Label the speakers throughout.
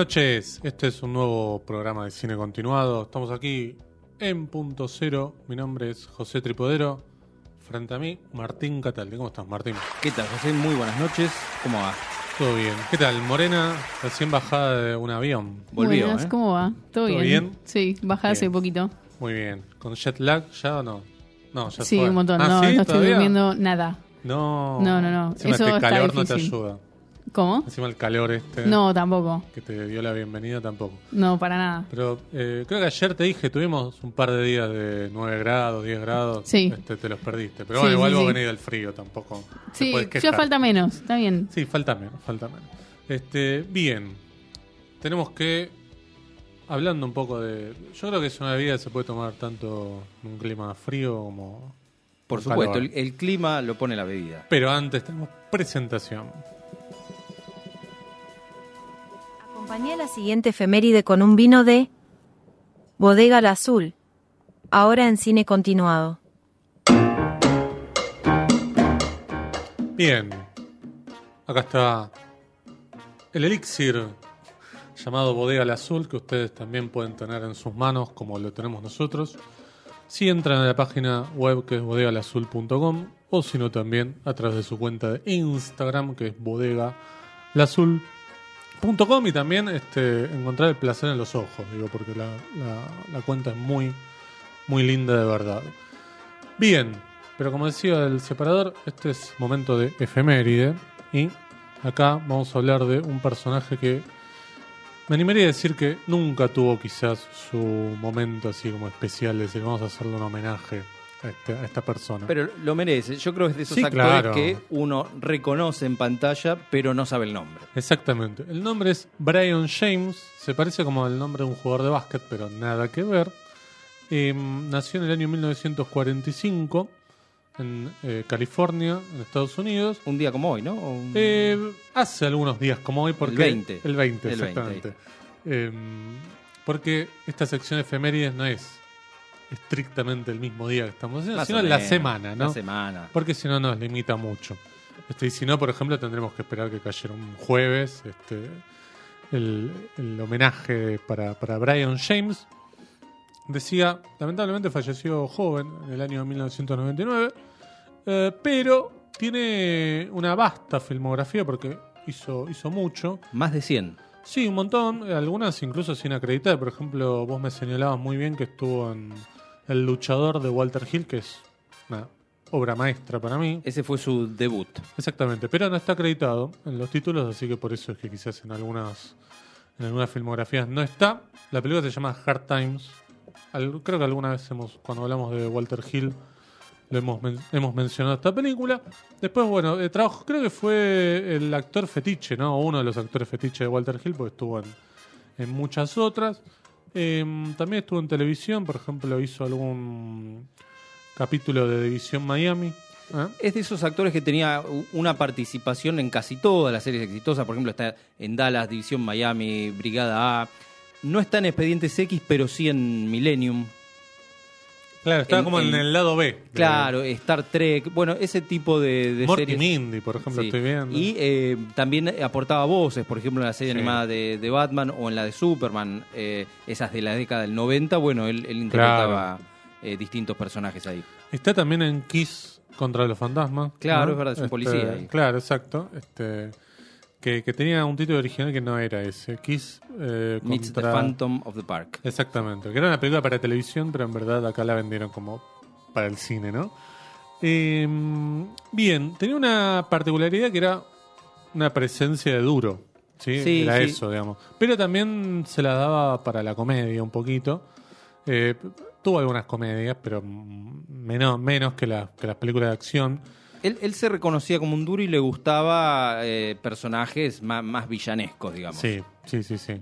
Speaker 1: noches, este es un nuevo programa de cine continuado. Estamos aquí en Punto Cero. Mi nombre es José Tripodero. Frente a mí, Martín Cataldi. ¿Cómo estás, Martín?
Speaker 2: ¿Qué tal, José? Muy buenas noches. ¿Cómo va?
Speaker 1: Todo bien. ¿Qué tal, Morena? Recién bajada de un avión.
Speaker 2: Volvió,
Speaker 3: Buenas,
Speaker 2: ¿eh?
Speaker 3: ¿cómo va? ¿Todo,
Speaker 1: ¿Todo
Speaker 3: bien?
Speaker 1: bien?
Speaker 3: Sí, bajé hace poquito.
Speaker 1: Muy bien. ¿Con jet lag ya o no? No, ya
Speaker 3: Sí,
Speaker 1: fue.
Speaker 3: un montón.
Speaker 1: Ah,
Speaker 3: no,
Speaker 1: ¿sí?
Speaker 3: no estoy
Speaker 1: ¿Todavía?
Speaker 3: durmiendo nada.
Speaker 1: No.
Speaker 3: No, no, no.
Speaker 1: Encima
Speaker 3: Eso
Speaker 1: este
Speaker 3: está
Speaker 1: calor no te
Speaker 3: difícil.
Speaker 1: ayuda.
Speaker 3: ¿Cómo?
Speaker 1: Encima el calor este
Speaker 3: No, tampoco.
Speaker 1: que te dio la bienvenida tampoco.
Speaker 3: No, para nada.
Speaker 1: Pero eh, creo que ayer te dije, tuvimos un par de días de 9 grados, 10 grados.
Speaker 3: Sí.
Speaker 1: Este, te los perdiste. Pero
Speaker 3: Sí,
Speaker 1: bueno, igual
Speaker 3: sí,
Speaker 1: vos
Speaker 3: sí.
Speaker 1: venís del frío tampoco.
Speaker 3: Sí, ya falta menos. Está bien.
Speaker 1: Sí, falta menos, falta menos. Este, bien. Tenemos que. Hablando un poco de. Yo creo que es una bebida que se puede tomar tanto en un clima frío como.
Speaker 2: Por supuesto,
Speaker 1: calor.
Speaker 2: el, el clima lo pone la bebida.
Speaker 1: Pero antes tenemos presentación.
Speaker 4: Acompañé la siguiente efeméride con un vino de Bodega al Azul, ahora en cine continuado.
Speaker 1: Bien. Acá está el elixir llamado Bodega al Azul, que ustedes también pueden tener en sus manos, como lo tenemos nosotros. Si entran a la página web que es bodegalazul.com o si no también a través de su cuenta de Instagram que es bodegalazul.com y también este, encontrar el placer en los ojos, digo, porque la, la- la cuenta es muy, muy linda de verdad. Bien, pero como decía el separador, este es momento de efeméride y acá vamos a hablar de un personaje que me animaría a decir que nunca tuvo quizás su momento así como especial, de decir vamos a hacerle un homenaje a, este- a esta persona.
Speaker 2: Pero lo merece. Yo creo que es de esos
Speaker 1: Sí,
Speaker 2: actores
Speaker 1: claro.
Speaker 2: que uno reconoce en pantalla, pero no sabe el nombre.
Speaker 1: Exactamente. El nombre es Brian James. Se parece como el nombre de un jugador de básquet, pero nada que ver. Eh, nació en el año 1945 en eh, California, en Estados Unidos.
Speaker 2: Un día como hoy, ¿no? Un-
Speaker 1: Eh, hace algunos días como hoy, porque.
Speaker 2: 20.
Speaker 1: El 20,
Speaker 2: El 20,
Speaker 1: exactamente. Eh, porque esta sección de efemérides no es estrictamente el mismo día que estamos haciendo,
Speaker 2: Más
Speaker 1: sino
Speaker 2: o
Speaker 1: la semana, ¿no?
Speaker 2: La semana.
Speaker 1: Porque si no nos limita mucho. Este, y si no, por ejemplo, tendremos que esperar que cayera un jueves este, el, el homenaje para, para Brian James. Decía, lamentablemente falleció joven en el año 1999, eh, pero tiene una vasta filmografía porque hizo, hizo mucho.
Speaker 2: Más de 100.
Speaker 1: Sí, un montón, algunas incluso sin acreditar. Por ejemplo, vos me señalabas muy bien que estuvo en El luchador de Walter Hill, que es una obra maestra para mí.
Speaker 2: Ese fue su debut.
Speaker 1: Exactamente, pero no está acreditado en los títulos, así que por eso es que quizás en algunas en algunas filmografías no está. La película se llama Hard Times. Al- creo que alguna vez hemos, cuando hablamos de Walter Hill, lo hemos, men- hemos mencionado esta película. Después, bueno, de trabajo, creo que fue el actor fetiche, ¿no? Uno de los actores fetiche de Walter Hill, porque estuvo en, en muchas otras. Em, también estuvo en televisión, por ejemplo, hizo algún capítulo de División Miami. ¿eh?
Speaker 2: Es de esos actores que tenía una participación en casi todas las series exitosas. Por ejemplo, está en Dallas, División Miami, Brigada A. No está en Expedientes X, pero sí en Millennium.
Speaker 1: Claro, estaba como en,
Speaker 2: en-
Speaker 1: el lado B. de-
Speaker 2: Claro, Star Trek. Bueno, ese tipo de, de
Speaker 1: Morty
Speaker 2: series.
Speaker 1: Mindy, por ejemplo,
Speaker 2: Sí.
Speaker 1: estoy viendo.
Speaker 2: Y eh, también aportaba voces, por ejemplo, en la serie
Speaker 1: Sí.
Speaker 2: animada de, de Batman o en la de Superman, eh, esas de la década del 90. Bueno, él, él interpretaba eh, distintos personajes ahí.
Speaker 1: Está también en Kiss contra los fantasmas.
Speaker 2: Claro,
Speaker 1: ¿no?
Speaker 2: es verdad, es un policía ahí.
Speaker 1: Claro, exacto. Este, que, que tenía un título original que no era ese. Kiss eh,
Speaker 2: Meets the. Phantom of the Park.
Speaker 1: Exactamente. Que era una película para televisión, pero en verdad acá la vendieron como para el cine, ¿no? Eh, bien, tenía una particularidad que era una presencia de duro. ¿sí?
Speaker 2: Sí,
Speaker 1: era
Speaker 2: sí.
Speaker 1: eso, digamos. Pero también se la daba para la comedia un poquito. Eh, tuvo algunas comedias, pero menos, menos que, la- que las películas de acción.
Speaker 2: Él, él se reconocía como un duro y le gustaba eh, personajes más, más villanescos, digamos.
Speaker 1: Sí, sí, sí, sí.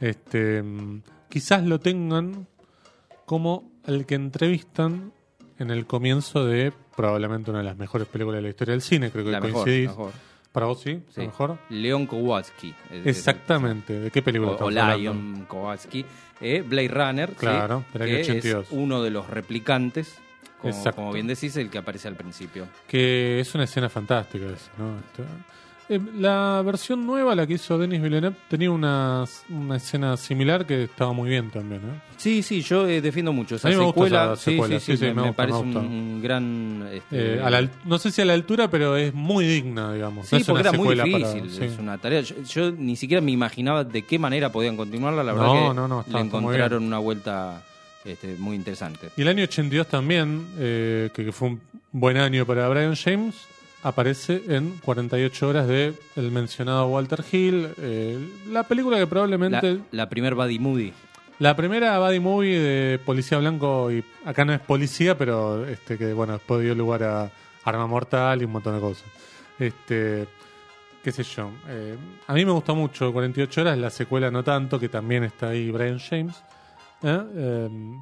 Speaker 1: Este, mm, quizás lo tengan como el que entrevistan en el comienzo de probablemente una de las mejores películas de la historia del cine, creo que
Speaker 2: La mejor,
Speaker 1: coincidís.
Speaker 2: la mejor.
Speaker 1: Para vos sí,
Speaker 2: Sí.
Speaker 1: mejor.
Speaker 2: Leon Kowalski.
Speaker 1: Exactamente. ¿De qué película
Speaker 2: O, o? Lion Kowalski. Eh, Blade Runner. sí,
Speaker 1: Claro, año
Speaker 2: que
Speaker 1: 82.
Speaker 2: Es uno de los replicantes. Como, como bien decís, el que aparece al principio.
Speaker 1: Que es una escena fantástica esa, ¿no? Eh, la versión nueva, la que hizo Denis Villeneuve, tenía una, una escena similar que estaba muy bien también. ¿eh?
Speaker 2: Sí, sí, yo eh, defiendo mucho esa
Speaker 1: A mí me gusta
Speaker 2: secuela.
Speaker 1: esa secuela,
Speaker 2: Sí, sí,
Speaker 1: sí, sí,
Speaker 2: me,
Speaker 1: me
Speaker 2: me
Speaker 1: gusta,
Speaker 2: parece
Speaker 1: me
Speaker 2: un,
Speaker 1: gusta.
Speaker 2: gran. este,
Speaker 1: Eh, a la al- no sé si a la altura, pero es muy digna, digamos.
Speaker 2: Sí,
Speaker 1: No es
Speaker 2: porque
Speaker 1: una
Speaker 2: era muy
Speaker 1: para-
Speaker 2: difícil. Es una tarea. Yo, yo ni siquiera me imaginaba de qué manera podían continuarla. La verdad
Speaker 1: No,
Speaker 2: que
Speaker 1: no,
Speaker 2: le encontraron una vuelta este, muy interesante.
Speaker 1: Y el año 82 también, eh, que, que fue un buen año para Brian James, aparece en 48 horas de el mencionado Walter Hill. eh, la película que
Speaker 2: La,
Speaker 1: probablemente...
Speaker 2: la primer Buddy Moody.
Speaker 1: La primera Buddy Movie de Policía Blanco, y acá no es policía, pero este que bueno, después dio lugar a Arma Mortal y un montón de cosas. Este, qué sé yo. eh, a mí me gusta mucho 48 horas, la secuela no tanto, que también está ahí Brian James. ¿Eh? Eh,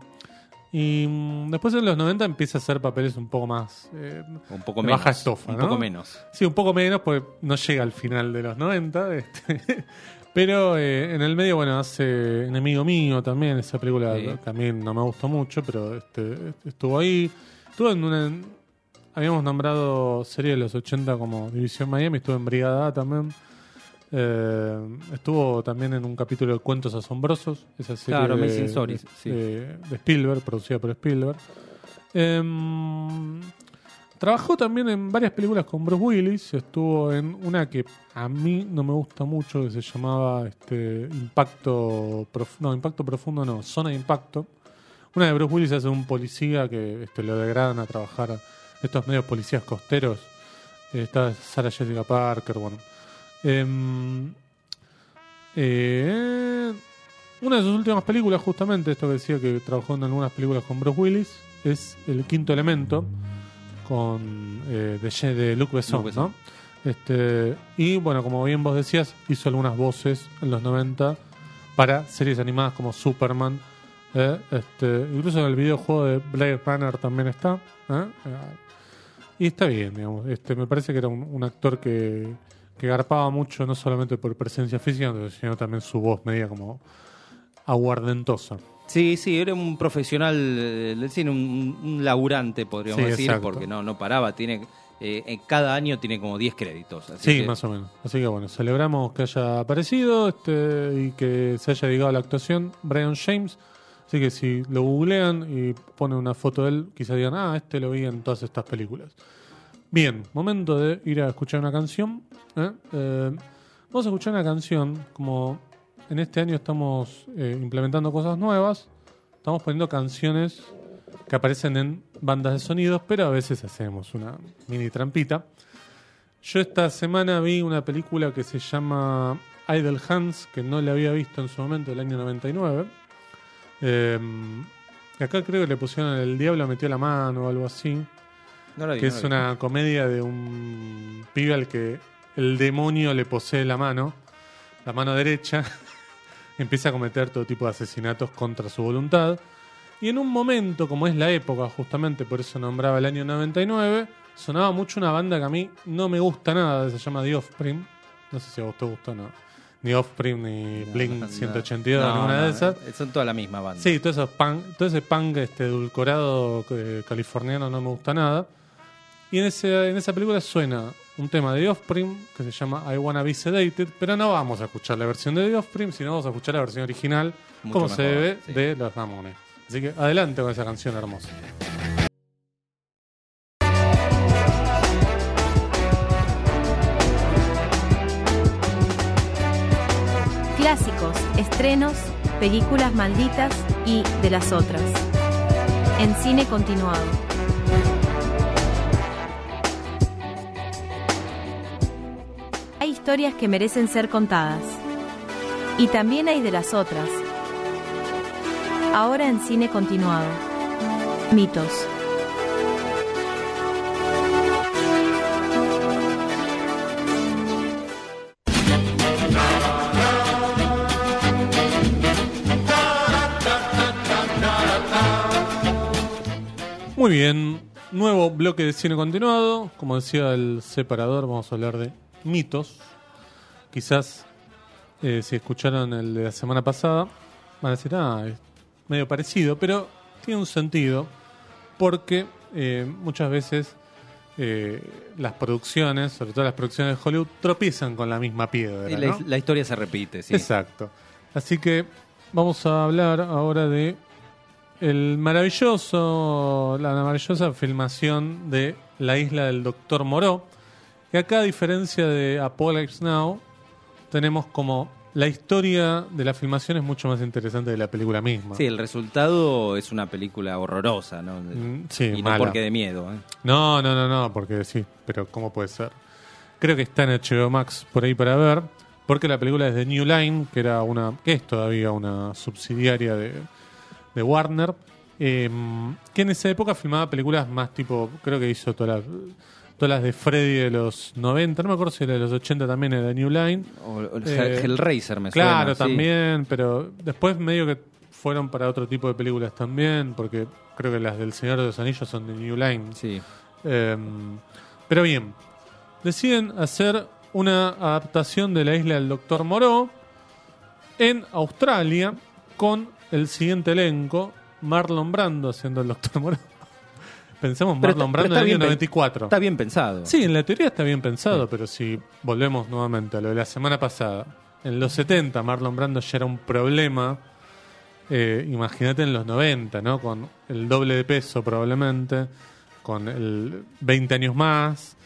Speaker 1: y mm, después en los 90 empieza a hacer papeles un poco más... eh,
Speaker 2: Un poco
Speaker 1: De
Speaker 2: menos.
Speaker 1: baja estofa,
Speaker 2: un
Speaker 1: ¿no?
Speaker 2: poco menos.
Speaker 1: Sí, un poco menos, porque no llega al final de los 90. este, pero eh, en el medio, bueno, hace Enemigo Mío también. Esa película
Speaker 2: Sí.
Speaker 1: también no me gustó mucho, pero este, estuvo ahí. Estuvo en una. Habíamos nombrado serie de los 80 como División Miami, estuvo en Brigada también. Eh, estuvo también en un capítulo de Cuentos Asombrosos, esa serie
Speaker 2: Claro,
Speaker 1: de,
Speaker 2: Amazing Stories,
Speaker 1: de-
Speaker 2: sí.
Speaker 1: de- de Spielberg, producida por Spielberg. Em, trabajó también en varias películas con Bruce Willis. Estuvo en una que a mí no me gusta mucho, que se llamaba este, Impacto Prof- No, Impacto Profundo no, Zona de Impacto. Una de Bruce Willis hace un policía que este, lo degradan a trabajar estos medios policías costeros. Está Sarah Jessica Parker, bueno. Em, eh, una de sus últimas películas, justamente, esto que decía que trabajó en algunas películas con Bruce Willis, es El Quinto Elemento, con eh, de, de Luc Besson,
Speaker 2: Luc Besson.
Speaker 1: ¿no? Este, y bueno, como bien vos decías, hizo algunas voces en los 90 para series animadas como Superman. ¿eh? Este, incluso en el videojuego de Blade Runner también está. ¿eh? Eh, y está bien, digamos. Este, me parece que era un, un actor que, que garpaba mucho, no solamente por presencia física, sino también su voz media como aguardentosa.
Speaker 2: Sí, sí, era un profesional eh, del cine, un, un laburante, podríamos
Speaker 1: Sí,
Speaker 2: decir,
Speaker 1: exacto.
Speaker 2: porque no, no paraba. Tiene, eh, en cada año tiene como 10 créditos. así
Speaker 1: Sí,
Speaker 2: que-
Speaker 1: más o menos. Así que bueno, celebramos que haya aparecido este, y que se haya dedicado a la actuación Brian James. Así que si lo googlean y ponen una foto de él, quizás digan, ah, este lo vi en todas estas películas. Bien, momento de ir a escuchar una canción. ¿eh? Eh, vamos a escuchar una canción, como en este año estamos eh, implementando cosas nuevas, estamos poniendo canciones que aparecen en bandas de sonidos, pero a veces hacemos una mini trampita. Yo esta semana vi una película que se llama Idle Hands, que no la había visto en su momento, el año 99. Eh, acá creo que le pusieron El Diablo metió la mano o algo así.
Speaker 2: No la vi,
Speaker 1: Que
Speaker 2: no
Speaker 1: es
Speaker 2: la vi.
Speaker 1: una comedia de un pibe al que el demonio le posee la mano, la mano derecha. Empieza a cometer todo tipo de asesinatos contra su voluntad. Y en un momento, como es la época, justamente por eso nombraba el año 99, sonaba mucho una banda que a mí no me gusta nada, se llama The Offspring. No sé si a vos te gusta o no. Ni Offspring, ni
Speaker 2: No,
Speaker 1: Blink
Speaker 2: no,
Speaker 1: 182,
Speaker 2: no,
Speaker 1: ninguna de esas.
Speaker 2: eh, Son toda la misma banda.
Speaker 1: Sí, todo, esos punk, todo ese punk este, edulcorado eh, californiano no me gusta nada. Y en, ese, en esa película suena un tema de The Offspring que se llama I Wanna Be Sedated, pero no vamos a escuchar la versión de The Offspring, sino vamos a escuchar la versión original,
Speaker 2: Mucho
Speaker 1: como se debe,
Speaker 2: sí.
Speaker 1: de los Ramones. Así que adelante con esa canción hermosa.
Speaker 4: Clásicos, estrenos, películas malditas y de las otras. En cine continuado. Historias que merecen ser contadas. Y también hay de las otras. Ahora en cine continuado. Mitos.
Speaker 1: Muy bien, nuevo bloque de cine continuado. Como decía el separador, vamos a hablar de mitos. Quizás eh, si escucharon el de la semana pasada, van a decir, ah, es medio parecido, pero tiene un sentido porque eh, muchas veces eh, las producciones, sobre todo las producciones de Hollywood, tropiezan con la misma piedra.
Speaker 2: Y la,
Speaker 1: ¿no?
Speaker 2: la historia se repite, sí.
Speaker 1: Exacto. Así que vamos a hablar ahora de el maravilloso, la maravillosa filmación de La isla del Doctor Moreau. Que acá, a diferencia de Apocalypse Now, tenemos como la historia de la filmación es mucho más interesante de la película misma.
Speaker 2: Sí, el resultado es una película horrorosa, ¿no?
Speaker 1: Mm, sí,
Speaker 2: y no
Speaker 1: mala.
Speaker 2: porque de miedo. ¿eh?
Speaker 1: No, no, no, no, porque sí, pero ¿cómo puede ser? Creo que está en HBO Max por ahí para ver, porque la película es de New Line, que era una, que es todavía una subsidiaria de, de Warner, eh, que en esa época filmaba películas más tipo, creo que hizo todas las, todas las de Freddy de los 90, no me acuerdo si era de los 80 también era de New Line.
Speaker 2: O, o el
Speaker 1: Eh,
Speaker 2: Hellraiser me
Speaker 1: Claro,
Speaker 2: suena. sí.
Speaker 1: también, pero después medio que fueron para otro tipo de películas también, porque creo que las del Señor de los Anillos son de New Line.
Speaker 2: Sí.
Speaker 1: Eh, pero bien, deciden hacer una adaptación de la isla del Doctor Moreau en Australia con el siguiente elenco: Marlon Brando haciendo el Doctor Moreau. Pensemos
Speaker 2: Pero
Speaker 1: Marlon Brando en el año
Speaker 2: bien pen-
Speaker 1: 94.
Speaker 2: Está bien pensado.
Speaker 1: Sí, en la teoría está bien pensado, pero si volvemos nuevamente a lo de la semana pasada, en los 70 Marlon Brando ya era un problema. eh, Imagínate en los 90, ¿no? Con el doble de peso probablemente, con el 20 años más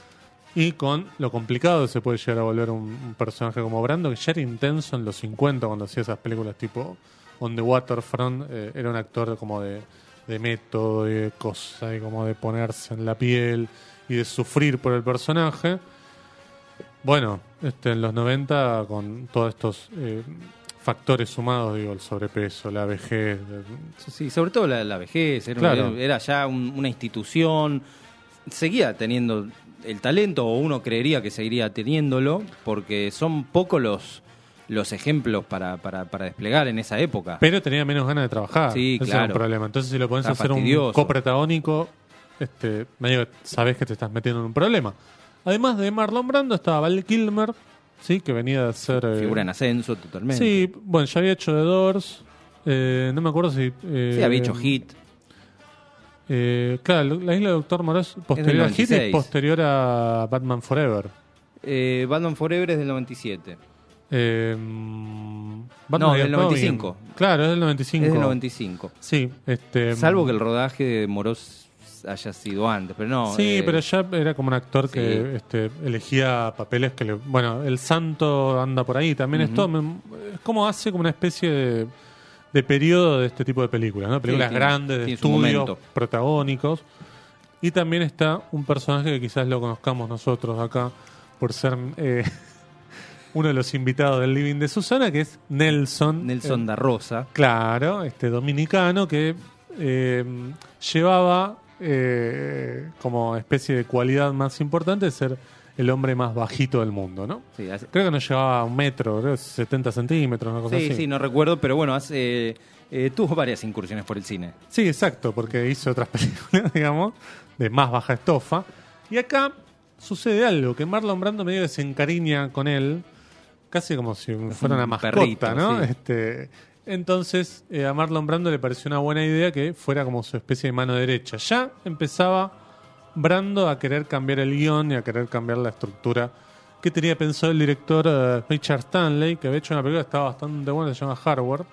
Speaker 1: y con lo complicado que se puede llegar a volver un, un personaje como Brando, que ya era intenso en los 50 cuando hacía esas películas tipo On the Waterfront, eh, era un actor como de, de método y de cosa y como de ponerse en la piel y de sufrir por el personaje. Bueno, este, en los 90 con todos estos eh, factores sumados, digo, el sobrepeso, la vejez,
Speaker 2: Sí, sobre todo la, la vejez. Era,
Speaker 1: Claro.
Speaker 2: era ya un- una institución. Seguía teniendo el talento, o uno creería que seguiría teniéndolo, porque son pocos los, los ejemplos para, para, para desplegar en esa época.
Speaker 1: pero tenía menos ganas de trabajar.
Speaker 2: Sí,
Speaker 1: Ese era un
Speaker 2: claro.
Speaker 1: problema. Entonces, si lo pones a hacer un
Speaker 2: fastidioso.
Speaker 1: coprotagónico, este, medio que sabes que te estás metiendo en un problema. Además de Marlon Brando, estaba Val Kilmer, ¿sí? que venía de hacer. eh,
Speaker 2: Figura en ascenso totalmente.
Speaker 1: Sí, bueno, ya había hecho The Doors. eh, no me acuerdo si. eh,
Speaker 2: Sí, había hecho hit.
Speaker 1: eh, claro, la isla del Doctor Moreau es posterior a Hit y
Speaker 2: 96.
Speaker 1: posterior a Batman Forever.
Speaker 2: Eh, Batman Forever es del 97.
Speaker 1: Eh,
Speaker 2: No, del
Speaker 1: Robin.
Speaker 2: 95.
Speaker 1: Claro, es del 95.
Speaker 2: Es del 95.
Speaker 1: Sí, este,
Speaker 2: Salvo que el rodaje de Moros haya sido antes, pero no.
Speaker 1: Sí,
Speaker 2: eh,
Speaker 1: pero ya era como un actor que este, elegía papeles que le. Bueno, El Santo anda por ahí también.
Speaker 2: Ujú.
Speaker 1: Esto me- es como hace como una especie de, de periodo de este tipo de películas, ¿no? Películas
Speaker 2: tiene-
Speaker 1: grandes, de estudios, protagónicos. Y también está un personaje que quizás lo conozcamos nosotros acá por ser eh, uno de los invitados del Living de Susana, que es Nelson.
Speaker 2: Nelson
Speaker 1: Eh,
Speaker 2: da Rosa.
Speaker 1: Claro, este dominicano que eh, llevaba eh, como especie de cualidad más importante de ser el hombre más bajito del mundo, ¿no?
Speaker 2: Sí, hace-
Speaker 1: Creo que no llegaba a un metro, creo que 70 centímetros, una cosa
Speaker 2: sí,
Speaker 1: así.
Speaker 2: sí, no recuerdo, pero bueno, hace, eh, tuvo varias incursiones por el cine.
Speaker 1: Sí, exacto, porque hizo otras películas, digamos, de más baja estofa. Y acá sucede algo, que Marlon Brando medio que se encariña con él, casi como si fuera
Speaker 2: un
Speaker 1: una mascota,
Speaker 2: perrito,
Speaker 1: ¿no?
Speaker 2: sí.
Speaker 1: Este, entonces eh, a Marlon Brando le pareció una buena idea que fuera como su especie de mano derecha. Ya empezaba Brando a querer cambiar el guion y a querer cambiar la estructura que tenía pensado el director eh, Richard Stanley, que había hecho una película que estaba bastante buena, se llama Hardware.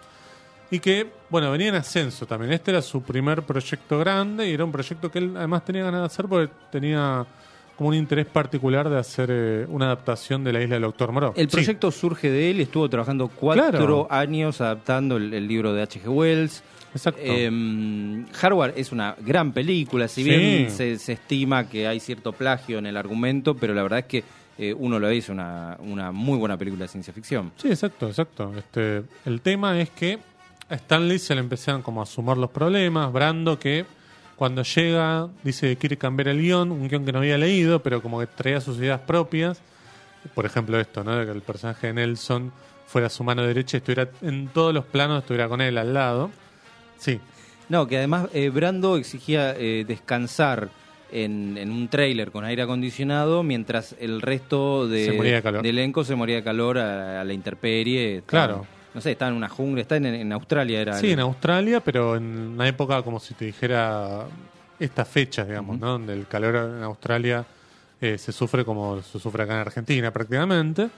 Speaker 1: Y que, bueno, venía en ascenso también. Este era su primer proyecto grande y era un proyecto que él además tenía ganas de hacer porque tenía como un interés particular de hacer eh, una adaptación de la isla del Doctor Moreau.
Speaker 2: El
Speaker 1: Sí.
Speaker 2: proyecto surge de él, estuvo trabajando cuatro
Speaker 1: Claro.
Speaker 2: años adaptando el, el libro de H.G. Wells.
Speaker 1: Exacto.
Speaker 2: Eh, Hardware es una gran película, si
Speaker 1: Sí.
Speaker 2: bien se, se estima que hay cierto plagio en el argumento, pero la verdad es que eh, uno lo ve, es una, una muy buena película de ciencia ficción.
Speaker 1: Sí, exacto, exacto. Este, el tema es que a Stanley se le empezaron como a sumar los problemas. Brando que cuando llega dice que quiere cambiar el guion, un guion que no había leído, pero como que traía sus ideas propias. Por ejemplo esto, ¿no? De que el personaje de Nelson fuera su mano derecha y estuviera en todos los planos, estuviera con él al lado. Sí,
Speaker 2: No, que además eh, Brando exigía eh, descansar en, en un tráiler con aire acondicionado mientras el resto de, elenco se moría de calor a, a la intemperie.
Speaker 1: Claro.
Speaker 2: No sé, estaba en una jungla, está en, en Australia. Era
Speaker 1: Sí,
Speaker 2: el-
Speaker 1: en Australia, pero en una época como si te dijera estas fechas, digamos, ¿no? Donde el calor en Australia eh, se sufre como se sufre acá en Argentina prácticamente.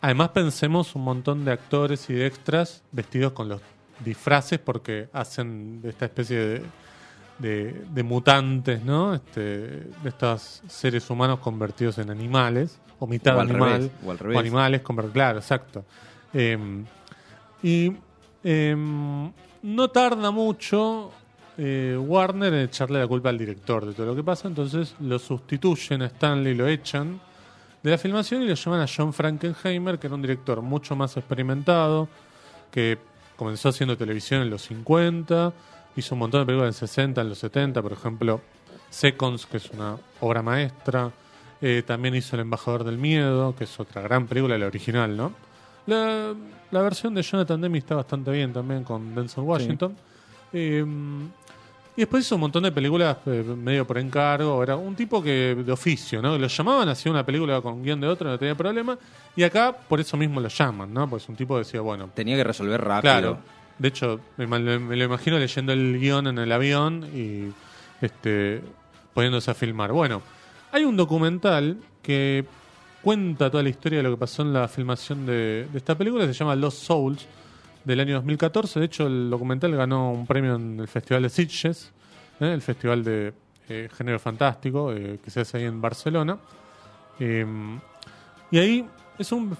Speaker 1: Además pensemos un montón de actores y de extras vestidos con los disfraces porque hacen de esta especie de, de, de mutantes, ¿no? Este, de estos seres humanos convertidos en animales, o mitad
Speaker 2: O al
Speaker 1: animal,
Speaker 2: revés, o al revés.
Speaker 1: animales, conver- claro, exacto. Em, y em, no tarda mucho eh, Warner en echarle la culpa al director de todo lo que pasa, entonces lo sustituyen a Stanley, lo echan de la filmación y lo llaman a John Frankenheimer, que era un director mucho más experimentado, que comenzó haciendo televisión en los 50, hizo un montón de películas en los 60, en los 70, por ejemplo, Seconds, que es una obra maestra, eh, también hizo El Embajador del Miedo, que es otra gran película, la original, ¿no? La, la versión de Jonathan Demme está bastante bien también con Denzel Washington. Eh, y después hizo un montón de películas eh, medio por encargo. Era un tipo que de oficio, ¿no? Lo llamaban, hacía una película con guion de otro, no tenía problema. Y acá por eso mismo lo llaman, ¿no? Pues un tipo decía, bueno,
Speaker 2: Tenía que resolver rápido.
Speaker 1: Claro. De hecho, me, me lo imagino leyendo el guion en el avión y este, poniéndose a filmar. Bueno, hay un documental que cuenta toda la historia de lo que pasó en la filmación de, de esta película, se llama Lost Souls, del año 2014. De hecho, el documental ganó un premio en el Festival de Sitges, ¿eh? el Festival de eh, Género Fantástico, eh, que se hace ahí en Barcelona. Eh, y ahí es un,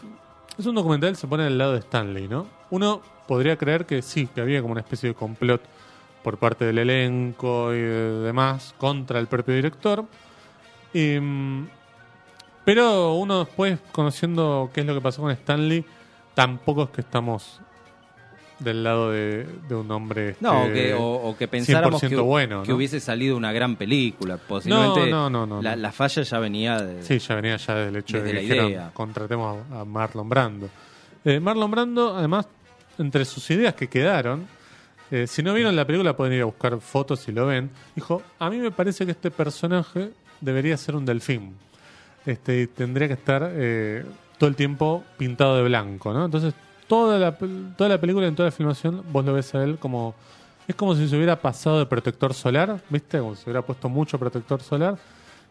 Speaker 1: es un documental que se pone del lado de Stanley, ¿no? Uno podría creer que sí, que había como una especie de complot por parte del elenco y de demás contra el propio director. Pero uno después, conociendo qué es lo que pasó con Stanley, tampoco es que estamos del lado de, de un hombre...
Speaker 2: No,
Speaker 1: este,
Speaker 2: que, o, o que pensáramos que,
Speaker 1: 100% bueno,
Speaker 2: que
Speaker 1: ¿no?
Speaker 2: hubiese salido una gran película. Posiblemente
Speaker 1: No, no, no, no,
Speaker 2: la, falla ya venía de...
Speaker 1: Sí, ya venía ya del hecho de que
Speaker 2: la
Speaker 1: dijeron,
Speaker 2: idea.
Speaker 1: contratemos a, a Marlon Brando. Eh, Marlon Brando, además, entre sus ideas que quedaron, eh, si no vieron la película pueden ir a buscar fotos si lo ven, dijo, a mí me parece que este personaje debería ser un delfín. Este, tendría que estar eh, todo el tiempo pintado de blanco, ¿no? Entonces, toda la, toda la película, en toda la filmación, vos lo ves a él como... Es como si se hubiera pasado de protector solar, ¿viste? Como si se hubiera puesto mucho protector solar.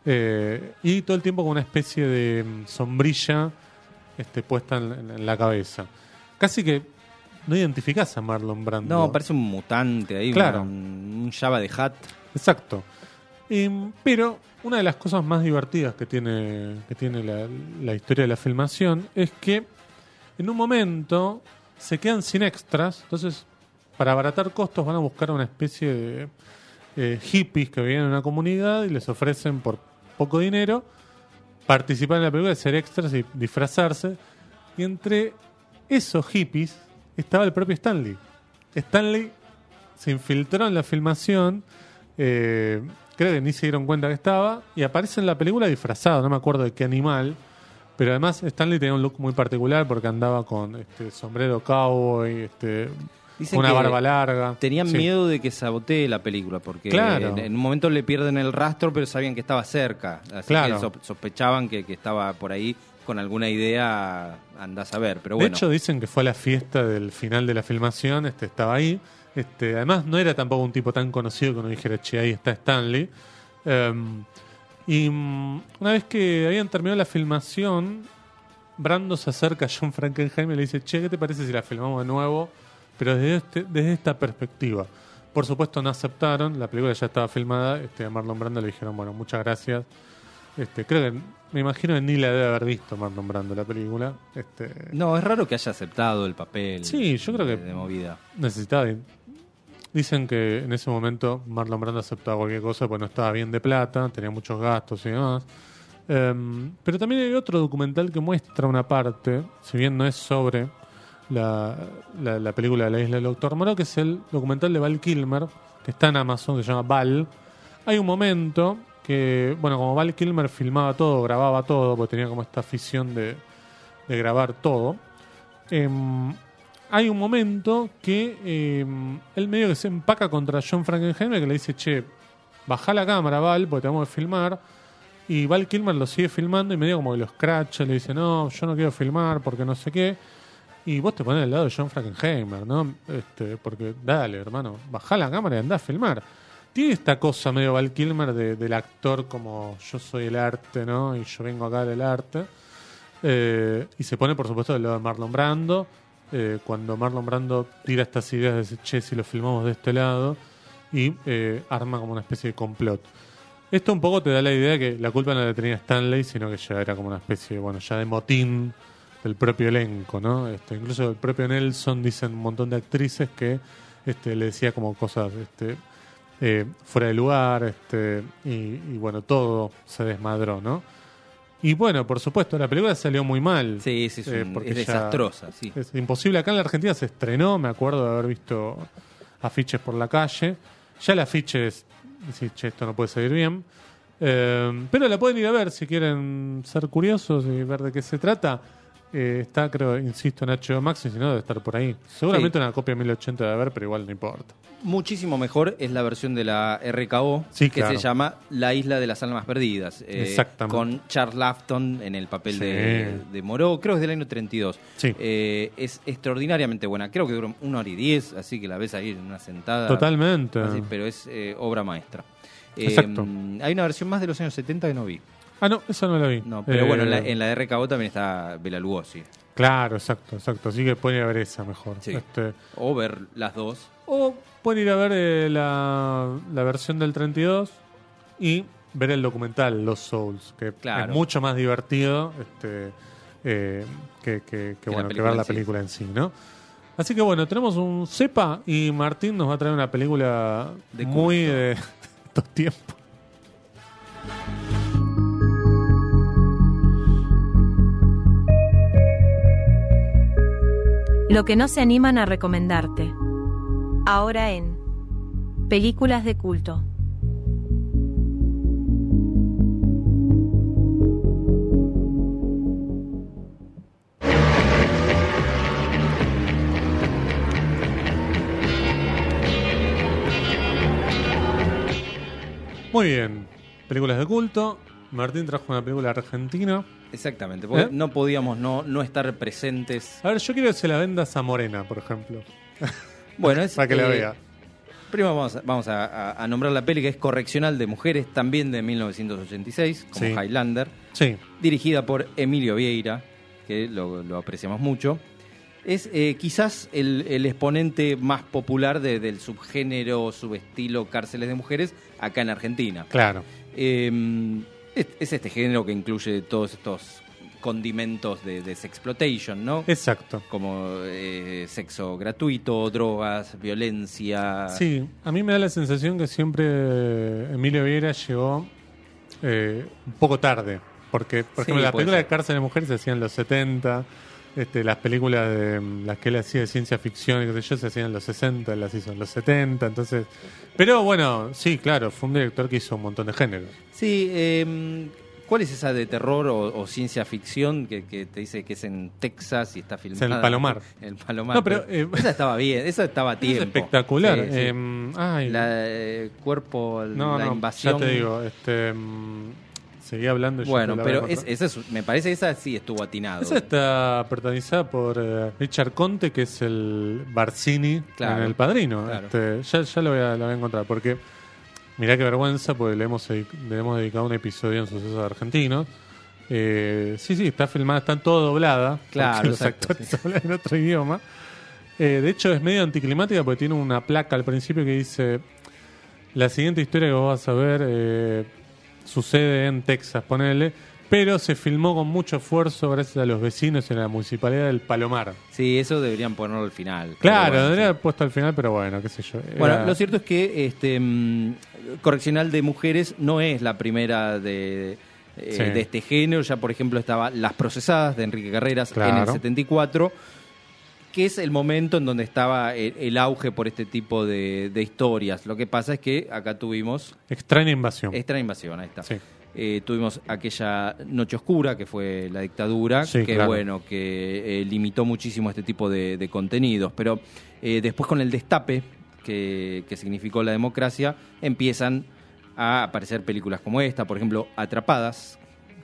Speaker 1: eh, y todo el tiempo con una especie de mm, sombrilla este, puesta en, la cabeza. Casi que no identificás a Marlon Brando.
Speaker 2: No, parece un mutante ahí,
Speaker 1: Claro.
Speaker 2: un, un Java de Hat.
Speaker 1: Exacto. Pero una de las cosas más divertidas que tiene, que tiene la, historia de la filmación es que en un momento se quedan sin extras, entonces para abaratar costos van a buscar una especie de eh, hippies que viven en una comunidad y les ofrecen por poco dinero participar en la película, ser extras y disfrazarse. Y entre esos hippies estaba el propio Stanley. Stanley se infiltró en la filmación, eh, creo que ni se dieron cuenta que estaba, y aparece en la película disfrazado, no me acuerdo de qué animal, pero además Stanley tenía un look muy particular porque andaba con este sombrero cowboy, este,
Speaker 2: Dicen
Speaker 1: una barba larga.
Speaker 2: Tenían
Speaker 1: Sí.
Speaker 2: miedo de que sabotee la película, porque
Speaker 1: Claro.
Speaker 2: en, en un momento le pierden el rastro, pero sabían que estaba cerca. Así
Speaker 1: Claro.
Speaker 2: que sospe- sospechaban que, que estaba por ahí con alguna idea, andás a ver. Pero
Speaker 1: De
Speaker 2: bueno,
Speaker 1: hecho, dicen que fue a la fiesta del final de la filmación, este estaba ahí. Este, además, no era tampoco un tipo tan conocido que uno dijera, che, ahí está Stanley. Em, y mm, una vez que habían terminado la filmación, Brando se acerca a John Frankenheimer y le dice, che, ¿qué te parece si la filmamos de nuevo? Pero desde, este- desde esta perspectiva. Por supuesto no aceptaron, la película ya estaba filmada, este, a Marlon Brando le dijeron, bueno, muchas gracias. Este, creo que, me imagino que ni la debe haber visto Marlon Brando la película. Este,
Speaker 2: no, es raro que haya aceptado el papel
Speaker 1: Sí, yo creo
Speaker 2: de,
Speaker 1: que-
Speaker 2: de movida.
Speaker 1: necesitaba. Dicen que en ese momento Marlon Brando aceptaba cualquier cosa porque no estaba bien de plata, tenía muchos gastos y demás. Em, pero también hay otro documental que muestra una parte, si bien no es sobre la, la- la película de la isla del Doctor Moreau, que es el documental de Val Kilmer, que está en Amazon, que se llama Val. Hay un momento que, bueno, como Val Kilmer filmaba todo, grababa todo, porque tenía como esta afición de, de grabar todo. em, hay un momento que em, él medio que se empaca contra John Frankenheimer que le dice, che, baja la cámara, Val, porque tenemos que filmar. Y Val Kilmer lo sigue filmando y medio como que lo escracha, le dice, no, yo no quiero filmar porque no sé qué. Y vos te pones al lado de John Frankenheimer, ¿no? Este, porque dale, hermano, baja la cámara y andá a filmar. tiene esta cosa medio Val Kilmer de- del actor como yo soy el arte, ¿no? Y yo vengo acá del arte. Eh, y se pone, por supuesto, del lado de Marlon Brando. Eh, cuando Marlon Brando tira estas ideas de che, si lo filmamos de este lado, y eh, arma como una especie de complot. Esto un poco te da la idea que la culpa no la tenía Stanley, sino que ya era como una especie, bueno, ya de motín del propio elenco, ¿no? Este, incluso el propio Nelson dicen un montón de actrices que este, le decía como cosas este, eh, fuera de lugar, este, y, y bueno, todo se desmadró, ¿no? Y bueno, por supuesto, la película salió muy mal.
Speaker 2: Sí, sí, es,
Speaker 1: Eh, porque
Speaker 2: es desastrosa, sí.
Speaker 1: Es imposible. Acá en la Argentina se estrenó, me acuerdo de haber visto afiches por la calle. Ya el afiche es, decís, che, esto no puede salir bien. Eh, pero la pueden ir a ver si quieren ser curiosos y ver de qué se trata. Eh, está, creo, insisto, en HBO Max y si no, debe estar por ahí. Seguramente
Speaker 2: Sí.
Speaker 1: una copia 1080 de haber, pero igual no importa.
Speaker 2: Muchísimo mejor es la versión de la RKO
Speaker 1: Sí,
Speaker 2: que
Speaker 1: claro.
Speaker 2: se llama La Isla de las Almas Perdidas. eh,
Speaker 1: Exactamente.
Speaker 2: Con Charles Lafton en el papel
Speaker 1: Sí.
Speaker 2: de, de Moreau, creo que es del año 32.
Speaker 1: Sí.
Speaker 2: Eh, es extraordinariamente buena. Creo que dura una hora y diez, así que la ves ahí en una sentada.
Speaker 1: Totalmente.
Speaker 2: Así, pero es eh, obra maestra. Eh,
Speaker 1: Exacto.
Speaker 2: hay una versión más de los años 70 que no vi.
Speaker 1: Ah, no, eso no lo vi.
Speaker 2: No, pero
Speaker 1: Eh,
Speaker 2: bueno, en la, en la RKO también está Bela Lugosi.
Speaker 1: Claro, exacto, exacto. Así que pueden ir a ver esa mejor.
Speaker 2: Sí.
Speaker 1: Este,
Speaker 2: O ver las dos.
Speaker 1: O pueden ir a ver eh, la, la versión del 32 y ver el documental Los Souls, que
Speaker 2: Claro.
Speaker 1: es mucho más divertido este, eh, que, que- que,
Speaker 2: la
Speaker 1: bueno, que ver la película en sí, ¿no? Así que bueno, tenemos un cepa y Martín nos va a traer una película
Speaker 2: De
Speaker 1: muy de estos tiempos.
Speaker 4: Lo que no se animan a recomendarte. Ahora en Películas de culto.
Speaker 1: Muy bien, películas de culto. Martín trajo una película argentina.
Speaker 2: Exactamente, porque
Speaker 1: ¿Eh?
Speaker 2: no podíamos no, no estar presentes.
Speaker 1: A ver, yo quiero que se la vendas a Morena, por ejemplo,
Speaker 2: Bueno, es,
Speaker 1: para que la
Speaker 2: eh,
Speaker 1: vea.
Speaker 2: Primero vamos, a, vamos a, a- a nombrar la peli que es Correccional de Mujeres, también de 1986, como
Speaker 1: Sí.
Speaker 2: Highlander,
Speaker 1: Sí,
Speaker 2: dirigida por Emilio Vieira, que lo, lo apreciamos mucho. Es eh, quizás el, el exponente más popular de- del subgénero, subestilo cárceles de mujeres acá en Argentina.
Speaker 1: claro.
Speaker 2: Eh, es, es este género que incluye todos estos condimentos de, de sexploitation, ¿no?
Speaker 1: Exacto.
Speaker 2: como eh, sexo gratuito, drogas, violencia.
Speaker 1: Sí, a mí me da la sensación que siempre eh, Emilio Vieira llegó eh, un poco tarde. Porque, por
Speaker 2: Sí,
Speaker 1: ejemplo, las películas de cárcel de mujeres se hacían en los 70. Este, las películas de mm, las que él hacía de ciencia ficción y qué sé yo se hacían en los 60, él las hizo en los 70. Entonces, pero bueno, sí, claro, fue un director que hizo un montón de géneros.
Speaker 2: Sí, eh, ¿cuál es esa de terror o, o ciencia ficción que, que te dice que es en Texas y está filmada?
Speaker 1: en el Palomar.
Speaker 2: En el Palomar.
Speaker 1: No, pero, eh,
Speaker 2: esa estaba bien, esa estaba a
Speaker 1: Es
Speaker 2: tiempo.
Speaker 1: espectacular.
Speaker 2: Sí, sí.
Speaker 1: Eh, ay,
Speaker 2: la eh, cuerpo,
Speaker 1: no,
Speaker 2: la
Speaker 1: no,
Speaker 2: invasión.
Speaker 1: ya te digo, este, mm, seguía hablando. yo
Speaker 2: Bueno, pero es,
Speaker 1: encontrar.
Speaker 2: esa es- me parece que esa sí estuvo atinado.
Speaker 1: Esa está protagonizada por eh, Richard Conte, que es el Barcini
Speaker 2: Claro,
Speaker 1: en El Padrino.
Speaker 2: claro.
Speaker 1: Este, ya ya lo, voy a, lo voy a encontrar, porque mirá qué vergüenza, porque le hemos, le hemos dedicado un episodio en Sucesos Argentinos. Eh, sí, sí, está filmada, está todo doblada.
Speaker 2: Claro,
Speaker 1: los
Speaker 2: exacto,
Speaker 1: actores
Speaker 2: sí.
Speaker 1: hablan en otro idioma. Eh, de hecho, es medio anticlimática porque tiene una placa al principio que dice: La siguiente historia que vos vas a ver eh, sucede en Texas, ponele. Pero se filmó con mucho esfuerzo gracias a los vecinos en la municipalidad del Palomar.
Speaker 2: Sí, eso deberían ponerlo al final.
Speaker 1: Claro,
Speaker 2: bueno,
Speaker 1: debería
Speaker 2: sí.
Speaker 1: haber puesto al final, pero bueno, qué sé yo.
Speaker 2: Bueno, lo cierto es que este mm, Correccional de Mujeres no es la primera de, eh,
Speaker 1: Sí.
Speaker 2: de este género. Ya, por ejemplo, estaba Las Procesadas de Enrique Carreras en el
Speaker 1: Claro.
Speaker 2: 74, que es el momento en donde estaba el, el auge por este tipo de, de historias. Lo que pasa es que acá tuvimos
Speaker 1: Extraña invasión.
Speaker 2: esta invasión, ahí está.
Speaker 1: Sí.
Speaker 2: Eh, tuvimos aquella Noche Oscura, que fue la dictadura,
Speaker 1: Sí,
Speaker 2: que
Speaker 1: claro.
Speaker 2: bueno, que eh, limitó muchísimo este tipo de, de contenidos. Pero eh, después con el destape que, que significó la democracia, empiezan a aparecer películas como esta, por ejemplo, Atrapadas,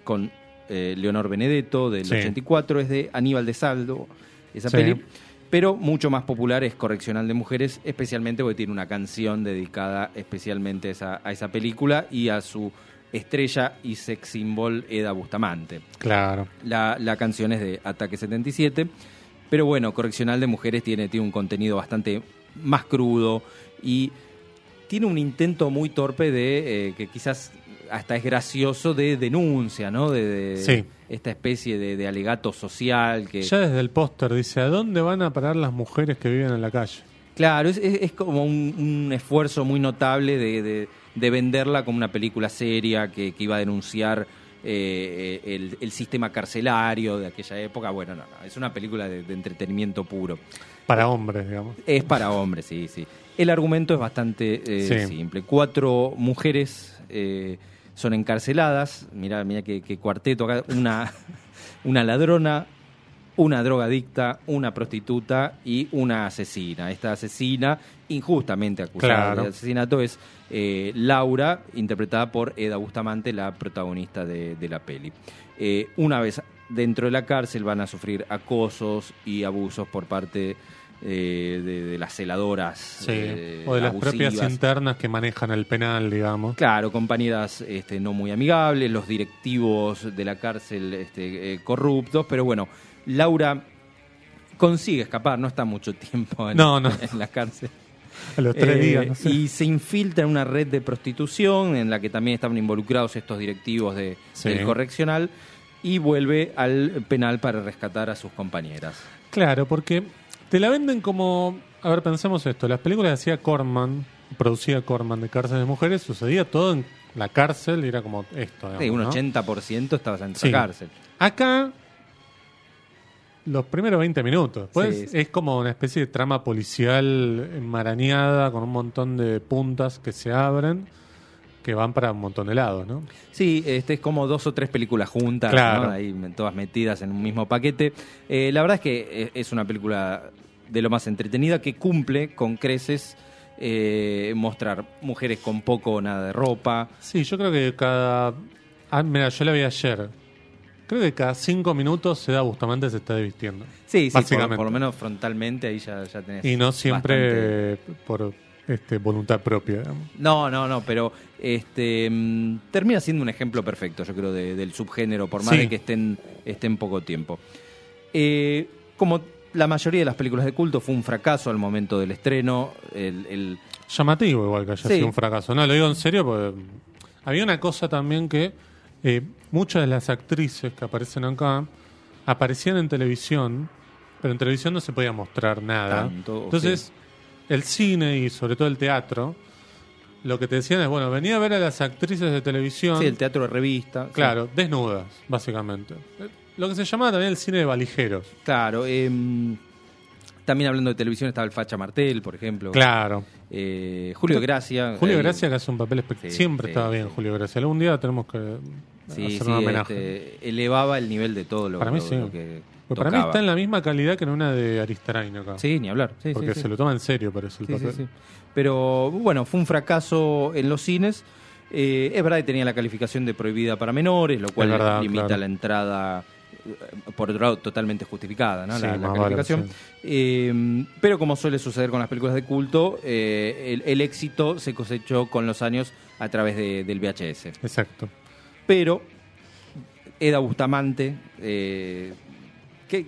Speaker 2: con eh, Leonor Benedetto, del
Speaker 1: Sí.
Speaker 2: 84, es de Aníbal de Saldo, esa
Speaker 1: Sí.
Speaker 2: peli. Pero mucho más popular es Correccional de Mujeres, especialmente porque tiene una canción dedicada especialmente a esa, a esa película y a su estrella y sex symbol Eda Bustamante.
Speaker 1: Claro.
Speaker 2: La, la canción es de Ataque 77. Pero bueno, Correccional de Mujeres tiene, tiene un contenido bastante más crudo y tiene un intento muy torpe de, eh, que quizás hasta es gracioso, de denuncia, ¿no? De, de
Speaker 1: Sí.
Speaker 2: esta especie de, de alegato social que...
Speaker 1: Ya desde el póster dice, ¿a dónde van a parar las mujeres que viven en la calle?
Speaker 2: Claro, es, es- es como un, un esfuerzo muy notable de, de- de venderla como una película seria que, que iba a denunciar eh, el, el sistema carcelario de aquella época. Bueno, no, no, es una película de, de entretenimiento puro.
Speaker 1: Para hombres, digamos.
Speaker 2: Es para hombres, sí, sí. El argumento es bastante eh,
Speaker 1: Sí.
Speaker 2: simple. Cuatro mujeres eh, son encarceladas. Mira, mira qué, qué cuarteto acá. Una, una ladrona, una drogadicta, una prostituta y una asesina. Esta asesina, injustamente acusada
Speaker 1: Claro.
Speaker 2: de asesinato, es eh, Laura, interpretada por Eda Bustamante, la protagonista de, de la peli. Eh, una vez dentro de la cárcel van a sufrir acosos y abusos por parte eh, de, de las celadoras.
Speaker 1: Sí.
Speaker 2: eh,
Speaker 1: o de las propias internas que manejan el penal, digamos.
Speaker 2: Claro, compañeras este, no muy amigables, los directivos de la cárcel este, eh, corruptos, pero bueno, Laura consigue escapar, no está mucho tiempo en,
Speaker 1: No, no.
Speaker 2: en la cárcel.
Speaker 1: A los tres días, no sé.
Speaker 2: Y se infiltra en una red de prostitución en la que también estaban involucrados estos directivos de,
Speaker 1: Sí.
Speaker 2: del correccional y vuelve al penal para rescatar a sus compañeras.
Speaker 1: Claro, porque te la venden como... A ver, pensemos esto. Las películas que hacía Corman, producía Corman de cárceles de mujeres, sucedía todo en la cárcel y era como esto.
Speaker 2: Sí, un
Speaker 1: ¿no?
Speaker 2: 80% estaba en
Speaker 1: Sí.
Speaker 2: la cárcel.
Speaker 1: Acá, los primeros 20 minutos.
Speaker 2: Sí, sí.
Speaker 1: es como una especie de trama policial enmarañada con un montón de puntas que se abren que van para un montón de lados, ¿no?
Speaker 2: Sí, este es como dos o tres películas juntas,
Speaker 1: Claro.
Speaker 2: ¿no? Ahí todas metidas en un mismo paquete. Eh, la verdad es que es- es una película de lo más entretenida que cumple con creces eh, mostrar mujeres con poco o nada de ropa.
Speaker 1: Sí, yo creo que cada... Ah, mira, yo la vi ayer. Creo que cada cinco minutos se da Bustamante se está desvistiendo.
Speaker 2: Sí, sí, por,
Speaker 1: Básicamente.
Speaker 2: por lo menos frontalmente ahí ya, ya tenés.
Speaker 1: Y no
Speaker 2: bastante-
Speaker 1: siempre por este, voluntad propia.
Speaker 2: No, no, no, pero este mm, termina siendo un ejemplo perfecto, yo creo, de- del subgénero, por más
Speaker 1: Sí.
Speaker 2: de que estén, estén poco tiempo. Eh, como la mayoría de las películas de culto, fue un fracaso al momento del estreno. El, el-
Speaker 1: Llamativo igual que haya
Speaker 2: Sí.
Speaker 1: sido un fracaso. No, lo digo en serio porque había una cosa también que eh, muchas de las actrices que aparecen acá aparecían en televisión, pero en televisión no se podía mostrar nada.
Speaker 2: Tanto,
Speaker 1: Entonces, el cine y sobre todo el teatro, lo que te decían es, bueno, venía a ver a las actrices de televisión,
Speaker 2: sí, el teatro de revista. sí.
Speaker 1: claro, desnudas, básicamente. Eh, Lo que se llamaba también el cine de valijeros.
Speaker 2: Claro. em, también hablando de televisión estaba el Facha Martel, por ejemplo.
Speaker 1: Claro.
Speaker 2: Eh, Julio Gracia.
Speaker 1: Julio
Speaker 2: eh,
Speaker 1: Gracia que hace un papel espectacular.
Speaker 2: sí,
Speaker 1: Siempre
Speaker 2: sí,
Speaker 1: estaba bien. Julio Gracia. Algún día tenemos que hacer un homenaje.
Speaker 2: este, elevaba el nivel de todo lo,
Speaker 1: Para mí
Speaker 2: lo-
Speaker 1: sí.
Speaker 2: lo que
Speaker 1: Porque para mí está en la misma calidad que en una de Aristarain acá.
Speaker 2: Sí, ni hablar. Sí,
Speaker 1: porque
Speaker 2: sí, sí.
Speaker 1: se lo toma en serio, parece el papel.
Speaker 2: Pero bueno, fue un fracaso en los cines. Eh, es verdad que tenía la calificación de prohibida para menores, lo cual
Speaker 1: verdad,
Speaker 2: limita
Speaker 1: claro.
Speaker 2: la entrada, eh, por otro lado, totalmente justificada, ¿no? La, la
Speaker 1: más vale,
Speaker 2: calificación. Eh, pero como suele suceder con las películas de culto, eh, el, el éxito se cosechó con los años a través de- del VHS.
Speaker 1: Exacto.
Speaker 2: Pero Eda Bustamante, que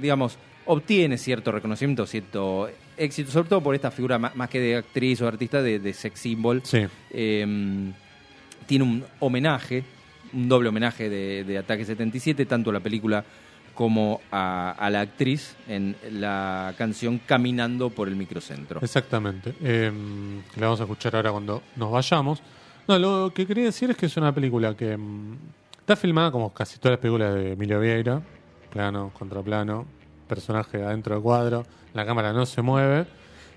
Speaker 2: digamos, obtiene cierto reconocimiento, cierto éxito, sobre todo por esta figura más que de actriz o artista, de, de sex symbol.
Speaker 1: Sí.
Speaker 2: Eh, tiene un homenaje, un doble homenaje de, de Ataque 77, tanto a la película como a, a la actriz en la canción Caminando por el Microcentro.
Speaker 1: Exactamente. Eh, la vamos a escuchar ahora cuando nos vayamos. No, lo que quería decir es que es una película que mm, está filmada como casi todas las películas de Emilio Vieira. Plano, contraplano, personaje adentro del cuadro, la cámara no se mueve.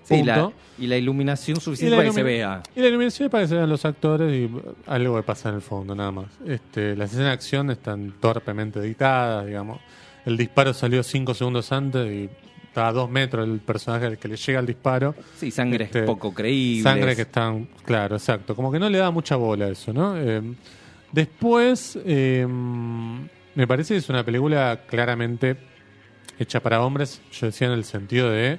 Speaker 2: Sí, la- y la iluminación suficiente
Speaker 1: la
Speaker 2: para que se vea.
Speaker 1: Y la iluminación es para que se vean los actores y uh, algo que pasa en el fondo, nada más. Este, las escenas de acción están torpemente editadas, digamos. El disparo salió cinco segundos antes y estaba a dos metros el personaje al que le llega el disparo.
Speaker 2: Sí, sangre
Speaker 1: Este,
Speaker 2: poco creíble.
Speaker 1: Sangre que están, claro, exacto. Como que no le da mucha bola a eso, ¿no? Eh, después, eh, me parece que es una película claramente hecha para hombres, yo decía en el sentido de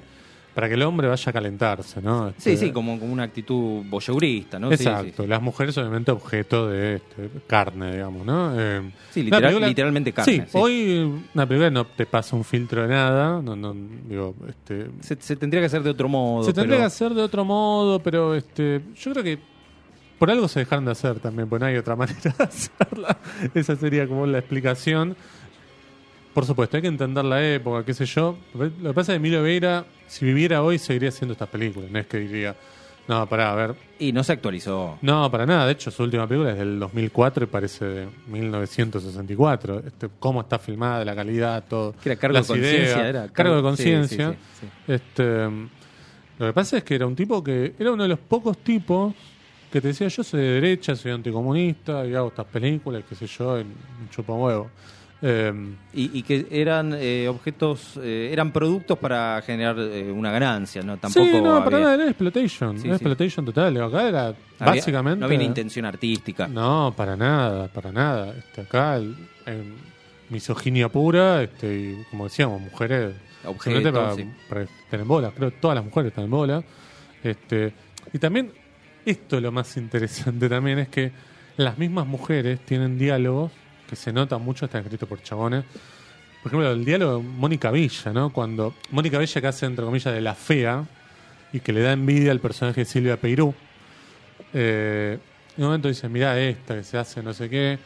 Speaker 1: para que el hombre vaya a calentarse, ¿no?
Speaker 2: Sí,
Speaker 1: Este,
Speaker 2: sí, como, como una actitud voyeurista, ¿no? Sí, sí,
Speaker 1: Exacto,
Speaker 2: sí.
Speaker 1: las mujeres obviamente objeto de este, carne, digamos, ¿no? Eh,
Speaker 2: Sí,
Speaker 1: una
Speaker 2: literal-
Speaker 1: película-
Speaker 2: literalmente carne,
Speaker 1: Sí,
Speaker 2: sí.
Speaker 1: hoy una película no te pasa un filtro de nada, no, no, digo, este,
Speaker 2: Se, se tendría que hacer de otro modo.
Speaker 1: se tendría
Speaker 2: pero-
Speaker 1: que hacer de otro modo, pero este, yo creo que por algo se dejaron de hacer también, porque no hay otra manera de hacerla. Esa sería como la explicación. Por supuesto, hay que entender la época, qué sé yo. Lo que pasa es que Emilio Veira, si viviera hoy, seguiría haciendo estas películas. No es que diría, no, pará, a ver.
Speaker 2: Y no se actualizó.
Speaker 1: No, para nada. De hecho, su última película es del 2004 y parece de 1964. Este, cómo está filmada, la calidad, todo.
Speaker 2: Que era cargo de conciencia, era
Speaker 1: cargo de
Speaker 2: sí,
Speaker 1: conciencia.
Speaker 2: sí, sí,
Speaker 1: Este, lo que pasa es que era un tipo que era uno de los pocos tipos que te decía yo soy de derecha, soy anticomunista y hago estas películas, qué sé yo, en chupa huevo. Eh,
Speaker 2: Y, y que eran eh, objetos, eh, eran productos para generar eh, una ganancia, ¿no? Tampoco
Speaker 1: sí, no, para nada, era exploitation.
Speaker 2: Sí,
Speaker 1: era
Speaker 2: sí.
Speaker 1: exploitation total. Acá era
Speaker 2: había-
Speaker 1: básicamente.
Speaker 2: No había una intención artística.
Speaker 1: No, para nada, para nada. Este, acá, el- misoginia pura, este, y como decíamos, mujeres.
Speaker 2: Objetos,
Speaker 1: para,
Speaker 2: sí.
Speaker 1: para estar en bola. Creo que todas las mujeres están en bola. Este, y también, esto es lo más interesante también, es que las mismas mujeres tienen diálogos que se notan mucho, están escritos por chabones. Por ejemplo, el diálogo de Mónica Villa, ¿no? Cuando Mónica Villa que hace, entre comillas, de la fea y que le da envidia al personaje de Silvia Peirú. Eh, en un momento dice, mirá esta que se hace no sé qué.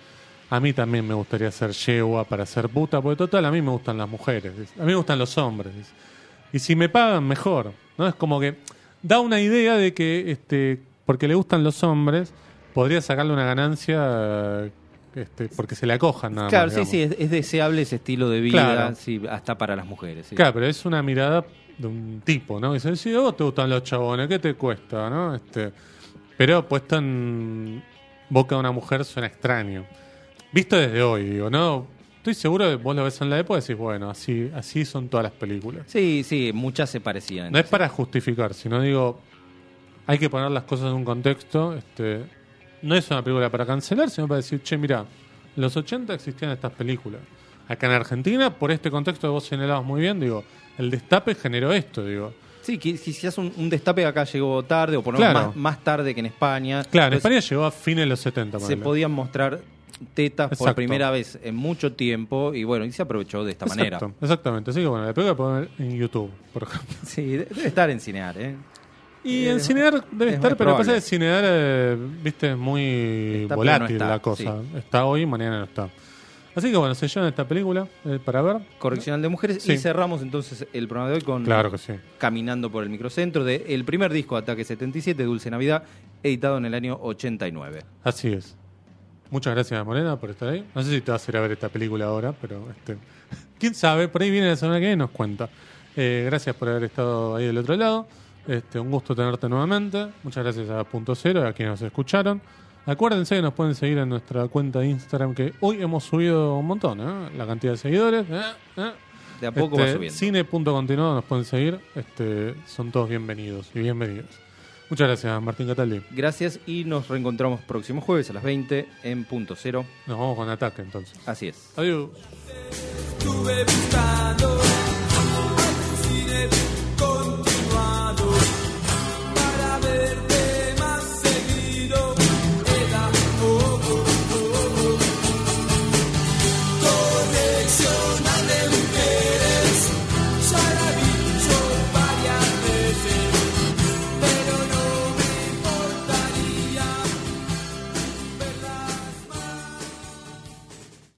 Speaker 1: A mí también me gustaría ser yegua para ser puta, porque total, a mí me gustan las mujeres. A mí me gustan los hombres. Y si me pagan, mejor. ¿no? Es como que da una idea de que, este, porque le gustan los hombres, podría sacarle una ganancia este, porque se le acojan nada
Speaker 2: Claro,
Speaker 1: más,
Speaker 2: sí,
Speaker 1: digamos.
Speaker 2: sí, es, es deseable ese estilo de vida,
Speaker 1: Claro.
Speaker 2: sí, hasta para las mujeres. sí.
Speaker 1: Claro, pero es una mirada de un tipo, ¿no? Dice, si a vos te gustan los chabones, ¿qué te cuesta, no? Este, pero puesto en boca de una mujer suena extraño. Visto desde hoy, digo, ¿no? Estoy seguro que vos lo ves en la época y decís, bueno, así, así son todas las películas.
Speaker 2: Sí, sí, muchas se parecían.
Speaker 1: No es para justificar, sino digo, hay que poner las cosas en un contexto. Este, no es una película para cancelar, sino para decir, che, mira, en los 80 existían estas películas. Acá en Argentina, por este contexto que vos señalabas muy bien, digo, el destape generó esto, digo.
Speaker 2: Sí, qui- quizás un, un destape acá llegó tarde, o por lo menos
Speaker 1: Claro.
Speaker 2: más, más tarde que en España.
Speaker 1: Claro, en España llegó a fines de los 70.
Speaker 2: se podían mostrar tetas por primera vez en mucho tiempo y bueno, y se aprovechó de esta manera.
Speaker 1: Exacto, Exactamente, así que bueno, la película la pueden ver en YouTube, por ejemplo.
Speaker 2: Sí, de- debe estar en cinear, ¿eh?
Speaker 1: Y
Speaker 2: Eh,
Speaker 1: en Cinear debe
Speaker 2: es
Speaker 1: estar, pero pasa que Cinear, eh, viste, es muy
Speaker 2: Está, pero
Speaker 1: volátil
Speaker 2: está,
Speaker 1: la cosa. Está hoy, mañana no está. Así que bueno, se llevan esta película eh, para ver.
Speaker 2: Correccional de Mujeres.
Speaker 1: Sí.
Speaker 2: Y cerramos entonces el programa de hoy con
Speaker 1: Claro que sí.
Speaker 2: Caminando por el Microcentro, de el primer disco Ataque 77, Dulce Navidad, editado en el año 89.
Speaker 1: Así es. Muchas gracias, Morena, por estar ahí. No sé si te vas a ir a ver esta película ahora, pero este, quién sabe, por ahí viene la semana que viene y nos cuenta. Eh, gracias por haber estado ahí del otro lado. Este, un gusto tenerte nuevamente. Muchas gracias a Punto Cero, a quienes nos escucharon. Acuérdense que nos pueden seguir en nuestra cuenta de Instagram, que hoy hemos subido un montón, ¿eh? La cantidad de seguidores. ¿eh? ¿eh?
Speaker 2: De a poco
Speaker 1: Este,
Speaker 2: va subiendo.
Speaker 1: Cine.continuado nos pueden seguir. Este, son todos bienvenidos y bienvenidos. Muchas gracias, Martín Cataldi.
Speaker 2: Gracias y nos reencontramos próximo jueves a las 20 en Punto Cero.
Speaker 1: Nos vamos con ataque entonces.
Speaker 2: Así es.
Speaker 1: Adiós.